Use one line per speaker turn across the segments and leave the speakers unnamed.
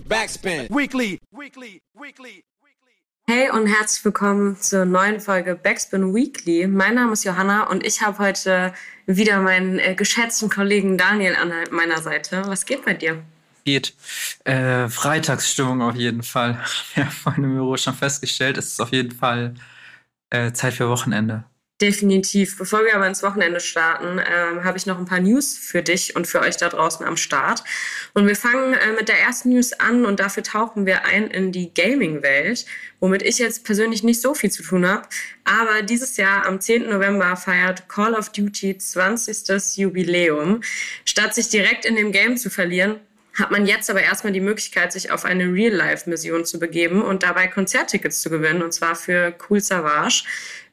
Backspin. Weekly. Weekly. Weekly.
Hey und herzlich willkommen zur neuen Folge Backspin Weekly. Mein Name ist Johanna und ich habe heute wieder meinen äh, geschätzten Kollegen Daniel an meiner Seite. Was geht bei dir?
Geht. Äh, Freitagsstimmung auf jeden Fall. Wir haben vorhin im Büro schon festgestellt, es ist auf jeden Fall äh, Zeit für Wochenende.
Definitiv. Bevor wir aber ins Wochenende starten, äh, habe ich noch ein paar News für dich und für euch da draußen am Start. Und wir fangen äh, mit der ersten News an und dafür tauchen wir ein in die Gaming-Welt, womit ich jetzt persönlich nicht so viel zu tun habe. Aber dieses Jahr am 10. November feiert Call of Duty 20. Jubiläum. Statt sich direkt in dem Game zu verlieren, hat man jetzt aber erstmal die Möglichkeit, sich auf eine Real-Life-Mission zu begeben und dabei Konzerttickets zu gewinnen, und zwar für Cool Savage.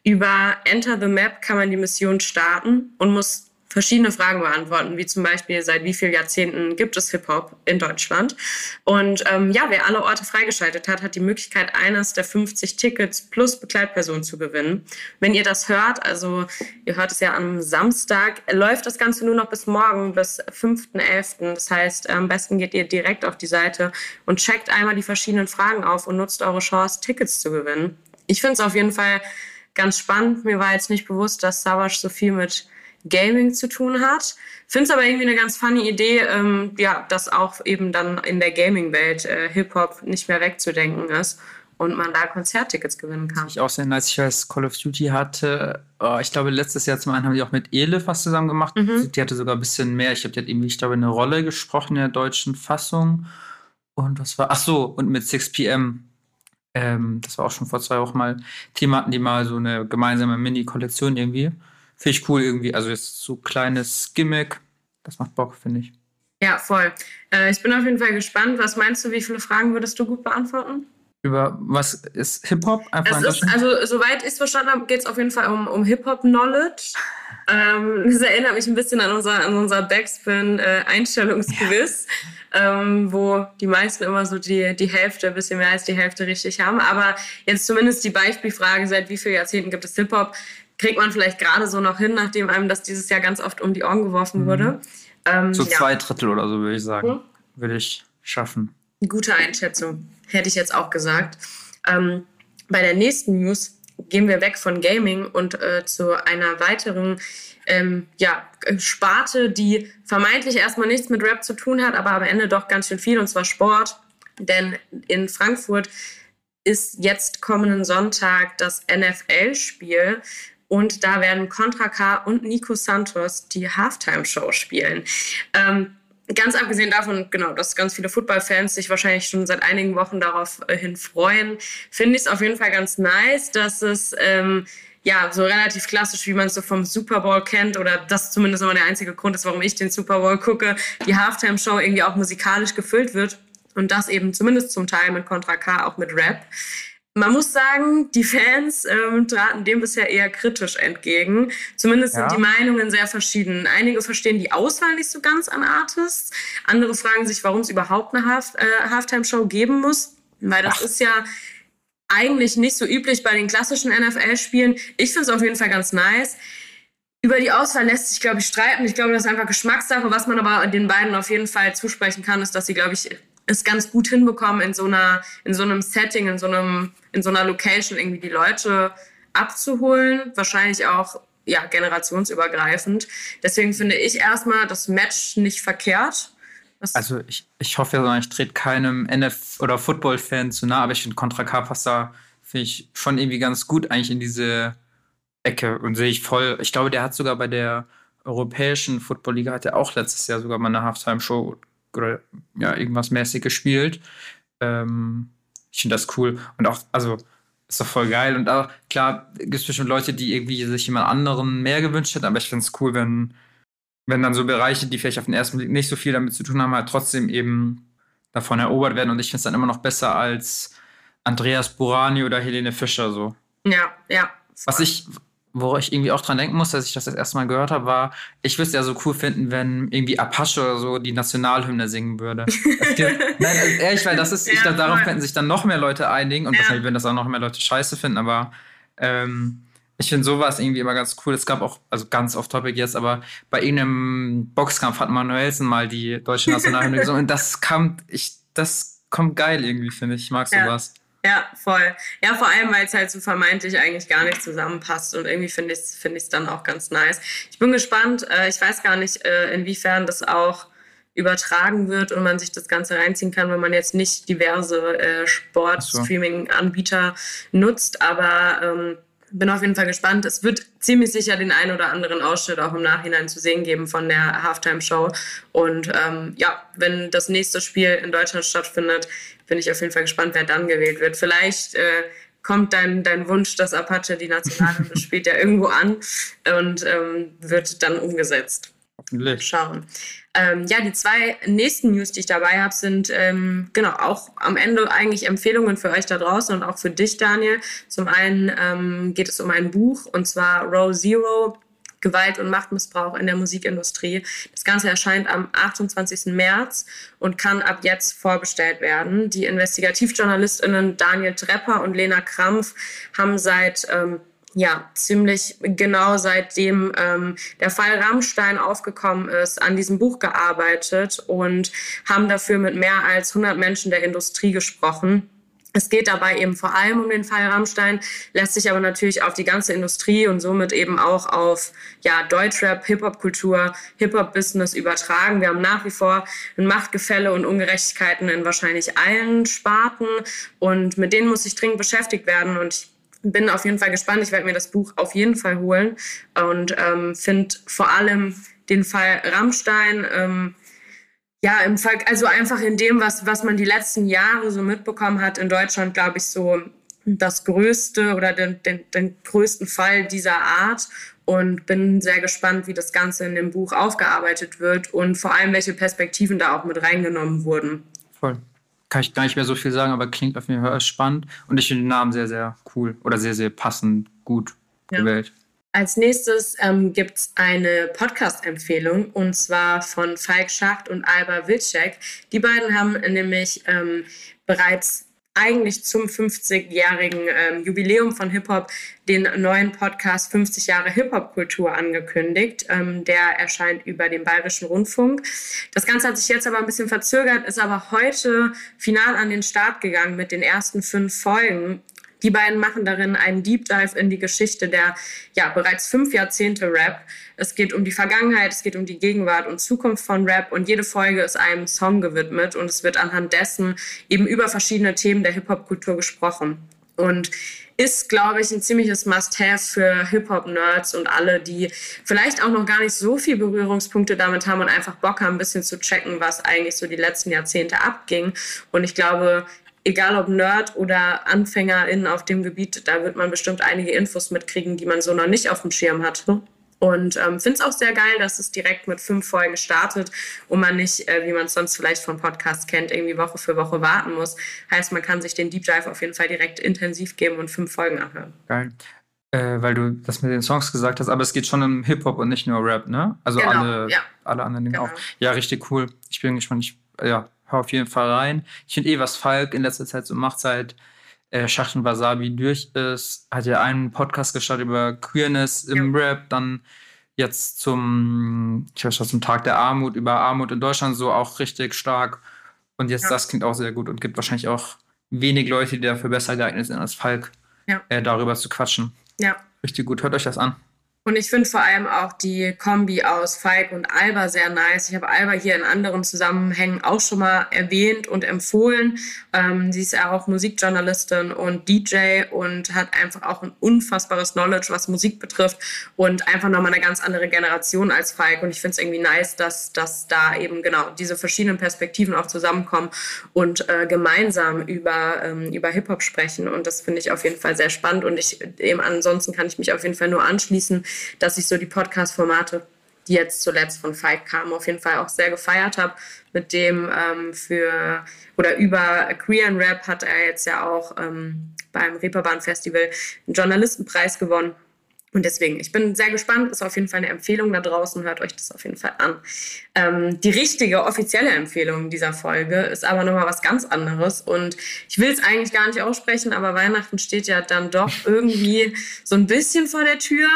Über Enter the Map kann man die Mission starten und muss verschiedene Fragen beantworten, wie zum Beispiel, seit wie vielen Jahrzehnten gibt es Hip-Hop in Deutschland? Und ähm, ja, wer alle Orte freigeschaltet hat, hat die Möglichkeit, eines der 50 Tickets plus Begleitperson zu gewinnen. Wenn ihr das hört, also ihr hört es ja am Samstag, läuft das Ganze nur noch bis morgen, bis 5.11. Das heißt, am besten geht ihr direkt auf die Seite und checkt einmal die verschiedenen Fragen auf und nutzt eure Chance, Tickets zu gewinnen. Ich finde es auf jeden Fall ganz spannend. Mir war jetzt nicht bewusst, dass Savage so viel mit Gaming zu tun hat. Finde es aber irgendwie eine ganz funny Idee, ähm, ja, dass auch eben dann in der Gaming-Welt äh, Hip-Hop nicht mehr wegzudenken ist und man da Konzerttickets gewinnen kann.
Ich auch sehr nice. Ich weiß, Call of Duty hatte, oh, ich glaube, letztes Jahr zum einen haben die auch mit Elif was zusammen gemacht. Mhm. Die hatte sogar ein bisschen mehr. Ich glaube, die hat irgendwie, ich glaube, eine Rolle gesprochen in der deutschen Fassung. Und was war, ach so, und mit 6pm ähm, das war auch schon vor zwei Wochen mal Thema, hatten die mal so eine gemeinsame Mini-Kollektion irgendwie. Finde ich cool irgendwie. Also jetzt so kleines Gimmick. Das macht Bock, finde ich.
Ja, voll. Äh, ich bin auf jeden Fall gespannt. Was meinst du, wie viele Fragen würdest du gut beantworten?
Über was ist Hip-Hop?
Also, soweit ich es verstanden habe, geht es auf jeden Fall um, um Hip-Hop-Knowledge. Ähm, das erinnert mich ein bisschen an unser, an unser Backspin-Einstellungsquiz, ja. ähm, wo die meisten immer so die, die Hälfte, ein bisschen mehr als die Hälfte richtig haben. Aber jetzt zumindest die Beispielfrage, seit wie vielen Jahrzehnten gibt es Hip-Hop, kriegt man vielleicht gerade so noch hin, nachdem einem das dieses Jahr ganz oft um die Ohren geworfen mhm. wurde.
Ähm, so ja. zwei Drittel oder so, würde ich sagen. Hm? Würde ich schaffen.
Gute Einschätzung, hätte ich jetzt auch gesagt. Ähm, bei der nächsten News gehen wir weg von Gaming und äh, zu einer weiteren ähm, ja, Sparte, die vermeintlich erstmal nichts mit Rap zu tun hat, aber am Ende doch ganz schön viel, und zwar Sport. Denn in Frankfurt ist jetzt kommenden Sonntag das NFL-Spiel und da werden Contra K und Nico Santos die Halftime-Show spielen. Ähm, ganz abgesehen davon, genau, dass ganz viele Football-Fans sich wahrscheinlich schon seit einigen Wochen darauf äh, hin freuen, finde ich es auf jeden Fall ganz nice, dass es ähm, ja so relativ klassisch, wie man es so vom Super Bowl kennt, oder das zumindest immer der einzige Grund ist, warum ich den Super Bowl gucke, die Halftime-Show irgendwie auch musikalisch gefüllt wird. Und das eben zumindest zum Teil mit Contra K, auch mit Rap. Man muss sagen, die Fans ähm, traten dem bisher eher kritisch entgegen. Zumindest ja. sind die Meinungen sehr verschieden. Einige verstehen die Auswahl nicht so ganz an Artists. Andere fragen sich, warum es überhaupt eine Half äh, Halftime-Show geben muss. Weil das Ach. ist ja eigentlich nicht so üblich bei den klassischen NFL-Spielen. Ich finde es auf jeden Fall ganz nice. Über die Auswahl lässt sich, glaube ich, streiten. Ich glaube, das ist einfach Geschmackssache. Was man aber den beiden auf jeden Fall zusprechen kann, ist, dass sie, glaube ich, es ganz gut hinbekommen, in so einer, in so einem Setting, in so einem, in so einer Location irgendwie die Leute abzuholen. Wahrscheinlich auch ja, generationsübergreifend. Deswegen finde ich erstmal das Match nicht verkehrt.
Was also ich, ich hoffe ja, ich trete keinem NF- oder Football-Fan zu nah, aber ich finde Contra K da, finde ich, schon irgendwie ganz gut eigentlich in diese Ecke und sehe ich voll. Ich glaube, der hat sogar bei der europäischen Football-Liga hat er auch letztes Jahr sogar mal eine Halftime-Show oder ja, irgendwas mäßig gespielt. Ähm, ich finde das cool. Und auch, also, ist doch voll geil. Und auch, klar, gibt es bestimmt Leute, die irgendwie sich jemand anderen mehr gewünscht hätten, aber ich finde es cool, wenn, wenn dann so Bereiche, die vielleicht auf den ersten Blick nicht so viel damit zu tun haben, halt trotzdem eben davon erobert werden. Und ich finde es dann immer noch besser als Andreas Burani oder Helene Fischer so.
Ja, ja.
Was ich, wo ich irgendwie auch dran denken muss, als ich das das erste Mal gehört habe, war, ich würde es ja so cool finden, wenn irgendwie Apache oder so die Nationalhymne singen würde. Gibt, nein, also ehrlich, weil das ist, ja, ich glaube, darauf könnten sich dann noch mehr Leute einigen und ja. wahrscheinlich würden das auch noch mehr Leute scheiße finden, aber ähm, ich finde sowas irgendwie immer ganz cool. Es gab auch, also ganz off-topic jetzt, aber bei irgendeinem Boxkampf hat Manuelsen mal die deutsche Nationalhymne gesungen und das kam, ich, das kommt geil irgendwie, finde ich. Ich mag sowas.
Ja, voll. Ja, vor allem, weil es halt so vermeintlich eigentlich gar nicht zusammenpasst und irgendwie finde ich es find dann auch ganz nice. Ich bin gespannt. Äh, ich weiß gar nicht, äh, inwiefern das auch übertragen wird und man sich das Ganze reinziehen kann, wenn man jetzt nicht diverse äh, Sport-Streaming-Anbieter nutzt. Aber ähm, bin auf jeden Fall gespannt. Es wird ziemlich sicher den einen oder anderen Ausschnitt auch im Nachhinein zu sehen geben von der Halftime-Show. Und ähm, ja, wenn das nächste Spiel in Deutschland stattfindet, bin ich auf jeden Fall gespannt, wer dann gewählt wird. Vielleicht äh, kommt dein, dein Wunsch, dass Apache die Nationalhymne spielt, ja irgendwo an und ähm, wird dann umgesetzt. Hoffentlich. Schauen. Ähm, ja, die zwei nächsten News, die ich dabei habe, sind ähm, genau auch am Ende eigentlich Empfehlungen für euch da draußen und auch für dich, Daniel. Zum einen ähm, geht es um ein Buch und zwar Row Zero. Gewalt und Machtmissbrauch in der Musikindustrie. Das Ganze erscheint am 28. März und kann ab jetzt vorbestellt werden. Die Investigativjournalistinnen Daniel Trepper und Lena Krampf haben seit ähm, ja, ziemlich genau seitdem ähm, der Fall Rammstein aufgekommen ist, an diesem Buch gearbeitet und haben dafür mit mehr als 100 Menschen der Industrie gesprochen. Es geht dabei eben vor allem um den Fall Rammstein, lässt sich aber natürlich auf die ganze Industrie und somit eben auch auf ja, Deutschrap, Hip-Hop-Kultur, Hip-Hop-Business übertragen. Wir haben nach wie vor ein Machtgefälle und Ungerechtigkeiten in wahrscheinlich allen Sparten und mit denen muss sich dringend beschäftigt werden und ich bin auf jeden Fall gespannt. Ich werde mir das Buch auf jeden Fall holen und ähm, finde vor allem den Fall Rammstein, ähm, ja, im Fall, also einfach in dem, was, was man die letzten Jahre so mitbekommen hat in Deutschland, glaube ich, so das größte oder den, den, den größten Fall dieser Art und bin sehr gespannt, wie das Ganze in dem Buch aufgearbeitet wird und vor allem, welche Perspektiven da auch mit reingenommen wurden.
Voll kann ich gar nicht mehr so viel sagen, aber klingt auf jeden Fall spannend. Und ich finde den Namen sehr, sehr cool oder sehr, sehr passend gut ja. gewählt.
Als nächstes ähm, gibt es eine Podcast-Empfehlung und zwar von Falk Schacht und Alba Wilczek. Die beiden haben nämlich ähm, bereits eigentlich zum 50-jährigen ähm, Jubiläum von Hip-Hop den neuen Podcast 50 Jahre Hip-Hop-Kultur angekündigt. Ähm, der erscheint über den Bayerischen Rundfunk. Das Ganze hat sich jetzt aber ein bisschen verzögert, ist aber heute final an den Start gegangen mit den ersten fünf Folgen. Die beiden machen darin einen Deep Dive in die Geschichte der ja bereits fünf Jahrzehnte Rap. Es geht um die Vergangenheit, es geht um die Gegenwart und Zukunft von Rap und jede Folge ist einem Song gewidmet und es wird anhand dessen eben über verschiedene Themen der Hip-Hop-Kultur gesprochen. Und ist, glaube ich, ein ziemliches Must-Have für Hip-Hop-Nerds und alle, die vielleicht auch noch gar nicht so viel Berührungspunkte damit haben und einfach Bock haben, ein bisschen zu checken, was eigentlich so die letzten Jahrzehnte abging. Und ich glaube, egal ob Nerd oder AnfängerInnen auf dem Gebiet, da wird man bestimmt einige Infos mitkriegen, die man so noch nicht auf dem Schirm hatte. Und ähm, finde es auch sehr geil, dass es direkt mit fünf Folgen startet und man nicht, äh, wie man es sonst vielleicht vom Podcast kennt, irgendwie Woche für Woche warten muss. Heißt, man kann sich den Deep Dive auf jeden Fall direkt intensiv geben und fünf Folgen anhören.
Geil. Äh, weil du das mit den Songs gesagt hast, aber es geht schon um Hip-Hop und nicht nur Rap, ne? Also genau, alle, ja. alle anderen Dinge genau. auch. Ja, richtig cool. Ich bin gespannt. Ich, ja, hör auf jeden Fall rein. Ich finde eh, was Falk in letzter Zeit so macht, seit äh, Schacht und Wasabi durch ist, hat ja einen Podcast gestartet über Queerness im ja. Rap, dann jetzt zum, ich weiß schon, zum Tag der Armut, über Armut in Deutschland so auch richtig stark. Und jetzt ja. das klingt auch sehr gut und gibt wahrscheinlich auch wenig Leute, die dafür besser geeignet sind als Falk, ja. äh, darüber zu quatschen. Ja. Richtig gut. Hört euch das an.
Und ich finde vor allem auch die Kombi aus Falk und Alba sehr nice. Ich habe Alba hier in anderen Zusammenhängen auch schon mal erwähnt und empfohlen. Ähm, sie ist ja auch Musikjournalistin und DJ und hat einfach auch ein unfassbares Knowledge, was Musik betrifft und einfach nochmal eine ganz andere Generation als Falk. Und ich finde es irgendwie nice, dass, dass da eben genau diese verschiedenen Perspektiven auch zusammenkommen und äh, gemeinsam über, ähm, über Hip-Hop sprechen. Und das finde ich auf jeden Fall sehr spannend. Und ich eben ansonsten kann ich mich auf jeden Fall nur anschließen dass ich so die Podcast-Formate, die jetzt zuletzt von Fight kamen, auf jeden Fall auch sehr gefeiert habe. Mit dem ähm, für oder über Korean Rap hat er jetzt ja auch ähm, beim Reeperbahn Festival einen Journalistenpreis gewonnen. Und deswegen, ich bin sehr gespannt, ist auf jeden Fall eine Empfehlung da draußen, hört euch das auf jeden Fall an. Ähm, die richtige offizielle Empfehlung dieser Folge ist aber nochmal was ganz anderes und ich will es eigentlich gar nicht aussprechen, aber Weihnachten steht ja dann doch irgendwie so ein bisschen vor der Tür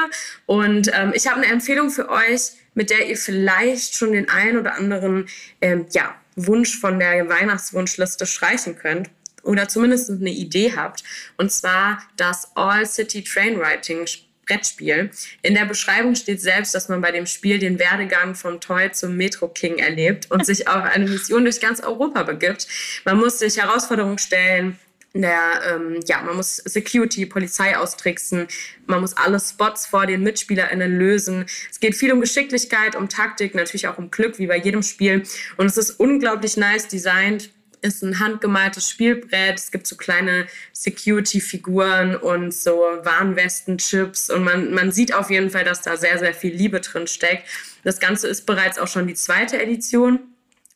und ähm, ich habe eine Empfehlung für euch, mit der ihr vielleicht schon den einen oder anderen, ähm, ja, Wunsch von der Weihnachtswunschliste streichen könnt oder zumindest eine Idee habt. Und zwar das All City Trainwriting Brettspiel. In der Beschreibung steht selbst, dass man bei dem Spiel den Werdegang vom Toy zum Metro King erlebt und sich auf eine Mission durch ganz Europa begibt. Man muss sich Herausforderungen stellen, der, ähm, ja, man muss Security, Polizei austricksen, man muss alle Spots vor den MitspielerInnen lösen. Es geht viel um Geschicklichkeit, um Taktik, natürlich auch um Glück, wie bei jedem Spiel. Und es ist unglaublich nice designt ist ein handgemaltes Spielbrett. Es gibt so kleine Security-Figuren und so Warnwesten-Chips. Und man, man sieht auf jeden Fall, dass da sehr, sehr viel Liebe drin steckt. Das Ganze ist bereits auch schon die zweite Edition,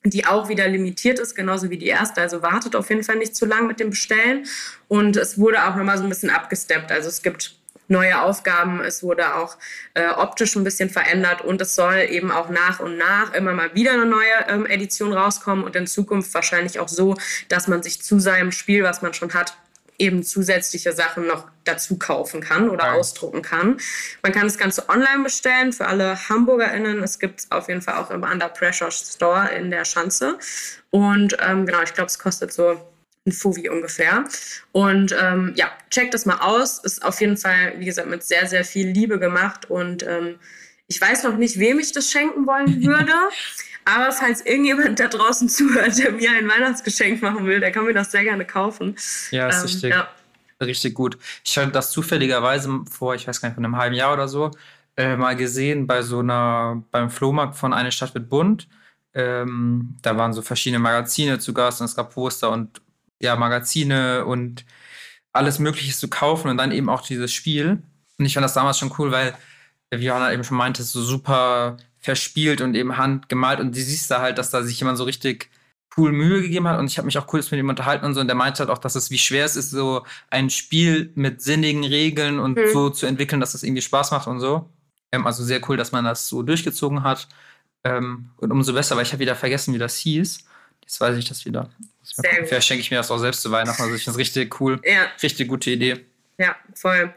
die auch wieder limitiert ist, genauso wie die erste. Also wartet auf jeden Fall nicht zu lang mit dem Bestellen. Und es wurde auch nochmal so ein bisschen abgesteppt. Also es gibt neue Aufgaben. Es wurde auch äh, optisch ein bisschen verändert und es soll eben auch nach und nach immer mal wieder eine neue ähm, Edition rauskommen und in Zukunft wahrscheinlich auch so, dass man sich zu seinem Spiel, was man schon hat, eben zusätzliche Sachen noch dazu kaufen kann oder ja. ausdrucken kann. Man kann das Ganze online bestellen für alle HamburgerInnen. Es gibt es auf jeden Fall auch im Under Pressure Store in der Schanze. Und ähm, genau, ich glaube, es kostet so ein Fuvi ungefähr. Und ähm, ja, checkt das mal aus. Ist auf jeden Fall, wie gesagt, mit sehr, sehr viel Liebe gemacht. Und ähm, ich weiß noch nicht, wem ich das schenken wollen würde. Aber falls irgendjemand da draußen zuhört, der mir ein Weihnachtsgeschenk machen will, der kann mir das sehr gerne kaufen.
Ja, ist ähm, richtig. Ja. Richtig gut. Ich hatte das zufälligerweise vor, ich weiß gar nicht, von einem halben Jahr oder so, äh, mal gesehen bei so einer, beim Flohmarkt von Eine Stadt mit Bund. Ähm, da waren so verschiedene Magazine zu Gast und es gab Poster und ja, Magazine und alles Mögliche zu kaufen und dann eben auch dieses Spiel. Und ich fand das damals schon cool, weil, wie Johanna eben schon meinte, so super verspielt und eben handgemalt und du siehst da halt, dass da sich jemand so richtig cool Mühe gegeben hat und ich habe mich auch cool mit ihm unterhalten und so und der meinte halt auch, dass es wie schwer es ist, so ein Spiel mit sinnigen Regeln und mhm. so zu entwickeln, dass das irgendwie Spaß macht und so. Ähm, also sehr cool, dass man das so durchgezogen hat ähm, und umso besser, weil ich habe wieder vergessen, wie das hieß. Jetzt weiß ich das wieder. Vielleicht schenke ich mir das auch selbst zu Weihnachten. Also ich finde es richtig cool. Ja. Richtig gute Idee.
Ja, voll.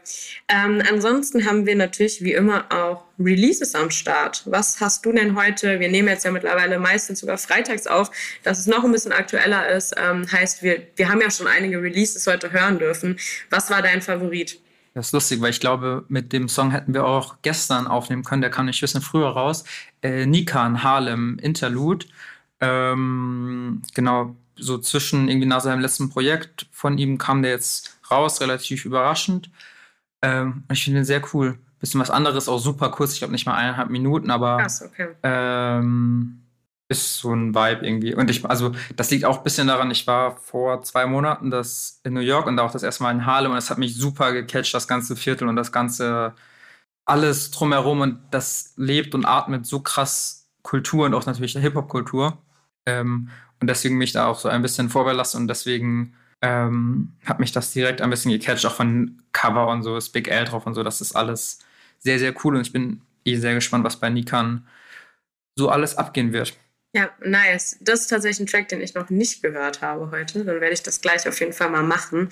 Ähm, ansonsten haben wir natürlich wie immer auch Releases am Start. Was hast du denn heute? Wir nehmen jetzt ja mittlerweile meistens sogar freitags auf, dass es noch ein bisschen aktueller ist. Ähm, heißt, wir, wir haben ja schon einige Releases heute hören dürfen. Was war dein Favorit?
Das ist lustig, weil ich glaube, mit dem Song hätten wir auch gestern aufnehmen können. Der kam nicht ein bisschen früher raus. Äh, Nikan Harlem Interlude. Ähm, genau, so zwischen irgendwie nach seinem letzten Projekt von ihm kam der jetzt raus, relativ überraschend. Ähm, ich finde ihn sehr cool. Bisschen was anderes, auch super kurz, ich glaube nicht mal eineinhalb Minuten, aber Krass, okay. ähm, ist so ein Vibe irgendwie. Und ich, also das liegt auch ein bisschen daran, ich war vor zwei Monaten das in New York und auch das erste Mal in Harlem und es hat mich super gecatcht, das ganze Viertel und das ganze alles drumherum und das lebt und atmet so krass Kultur und auch natürlich der Hip-Hop-Kultur. Ähm, und deswegen mich da auch so ein bisschen vorbelastet und deswegen ähm, hat mich das direkt ein bisschen gecatcht, auch von Cover und so, ist Big L drauf und so. Das ist alles sehr, sehr cool und ich bin eh sehr gespannt, was bei Nikan so alles abgehen wird.
Ja, nice. Das ist tatsächlich ein Track, den ich noch nicht gehört habe heute. Dann werde ich das gleich auf jeden Fall mal machen.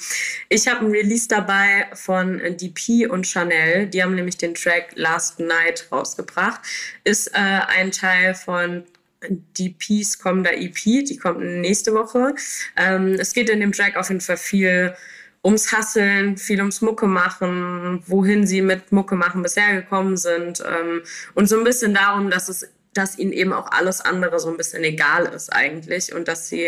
Ich habe einen Release dabei von DP und Chanel. Die haben nämlich den Track Last Night rausgebracht. Ist äh, ein Teil von die Peace kommen da EP, die kommt nächste Woche. Ähm, es geht in dem Track auf jeden Fall viel ums Hasseln, viel ums Mucke machen, wohin sie mit Mucke machen bisher gekommen sind ähm, und so ein bisschen darum, dass es dass ihnen eben auch alles andere so ein bisschen egal ist eigentlich und dass sie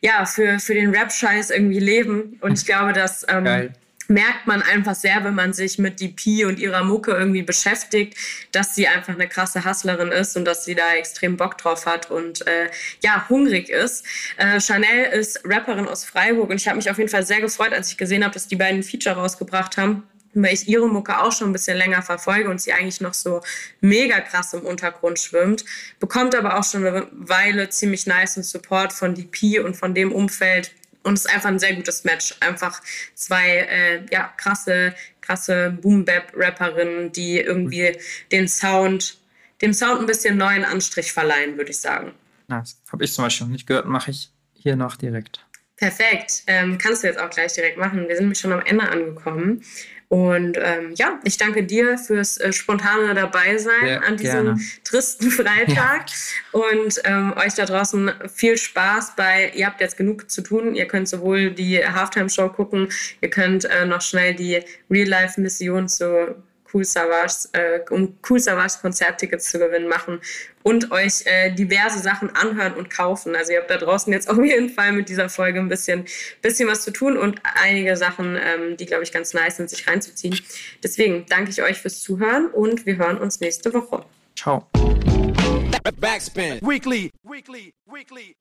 ja für, für den Rap-Scheiß irgendwie leben. Und ich glaube, dass ähm, merkt man einfach sehr, wenn man sich mit DP und ihrer Mucke irgendwie beschäftigt, dass sie einfach eine krasse Hustlerin ist und dass sie da extrem Bock drauf hat und äh, ja, hungrig ist. Äh, Chanel ist Rapperin aus Freiburg und ich habe mich auf jeden Fall sehr gefreut, als ich gesehen habe, dass die beiden Feature rausgebracht haben weil ich ihre Mucke auch schon ein bisschen länger verfolge und sie eigentlich noch so mega krass im Untergrund schwimmt, bekommt aber auch schon eine Weile ziemlich nice Support von DP und von dem Umfeld, und es ist einfach ein sehr gutes Match. Einfach zwei äh, ja, krasse, krasse Boom-Bap-Rapperinnen, die irgendwie den Sound, dem Sound ein bisschen neuen Anstrich verleihen, würde ich sagen.
Das habe ich zum Beispiel noch nicht gehört, mache ich hier noch direkt.
Perfekt. Ähm, kannst du jetzt auch gleich direkt machen. Wir sind nämlich schon am Ende angekommen. Und ähm, ja, ich danke dir fürs äh, spontane Dabeisein
Ja,
an diesem
gerne.
tristen Freitag. Und ähm, euch da draußen viel Spaß bei, ihr habt jetzt genug zu tun. Ihr könnt sowohl die Halftime-Show gucken, ihr könnt äh, noch schnell die Real-Life-Mission zu Cool Savage, äh, um Cool Savage Konzerttickets zu gewinnen machen und euch äh, diverse Sachen anhören und kaufen. Also ihr habt da draußen jetzt auf jeden Fall mit dieser Folge ein bisschen, bisschen was zu tun und einige Sachen, ähm, die, glaube ich, ganz nice sind, sich reinzuziehen. Deswegen danke ich euch fürs Zuhören und wir hören uns nächste Woche.
Ciao.
Backspin. Weekly. Weekly. Weekly.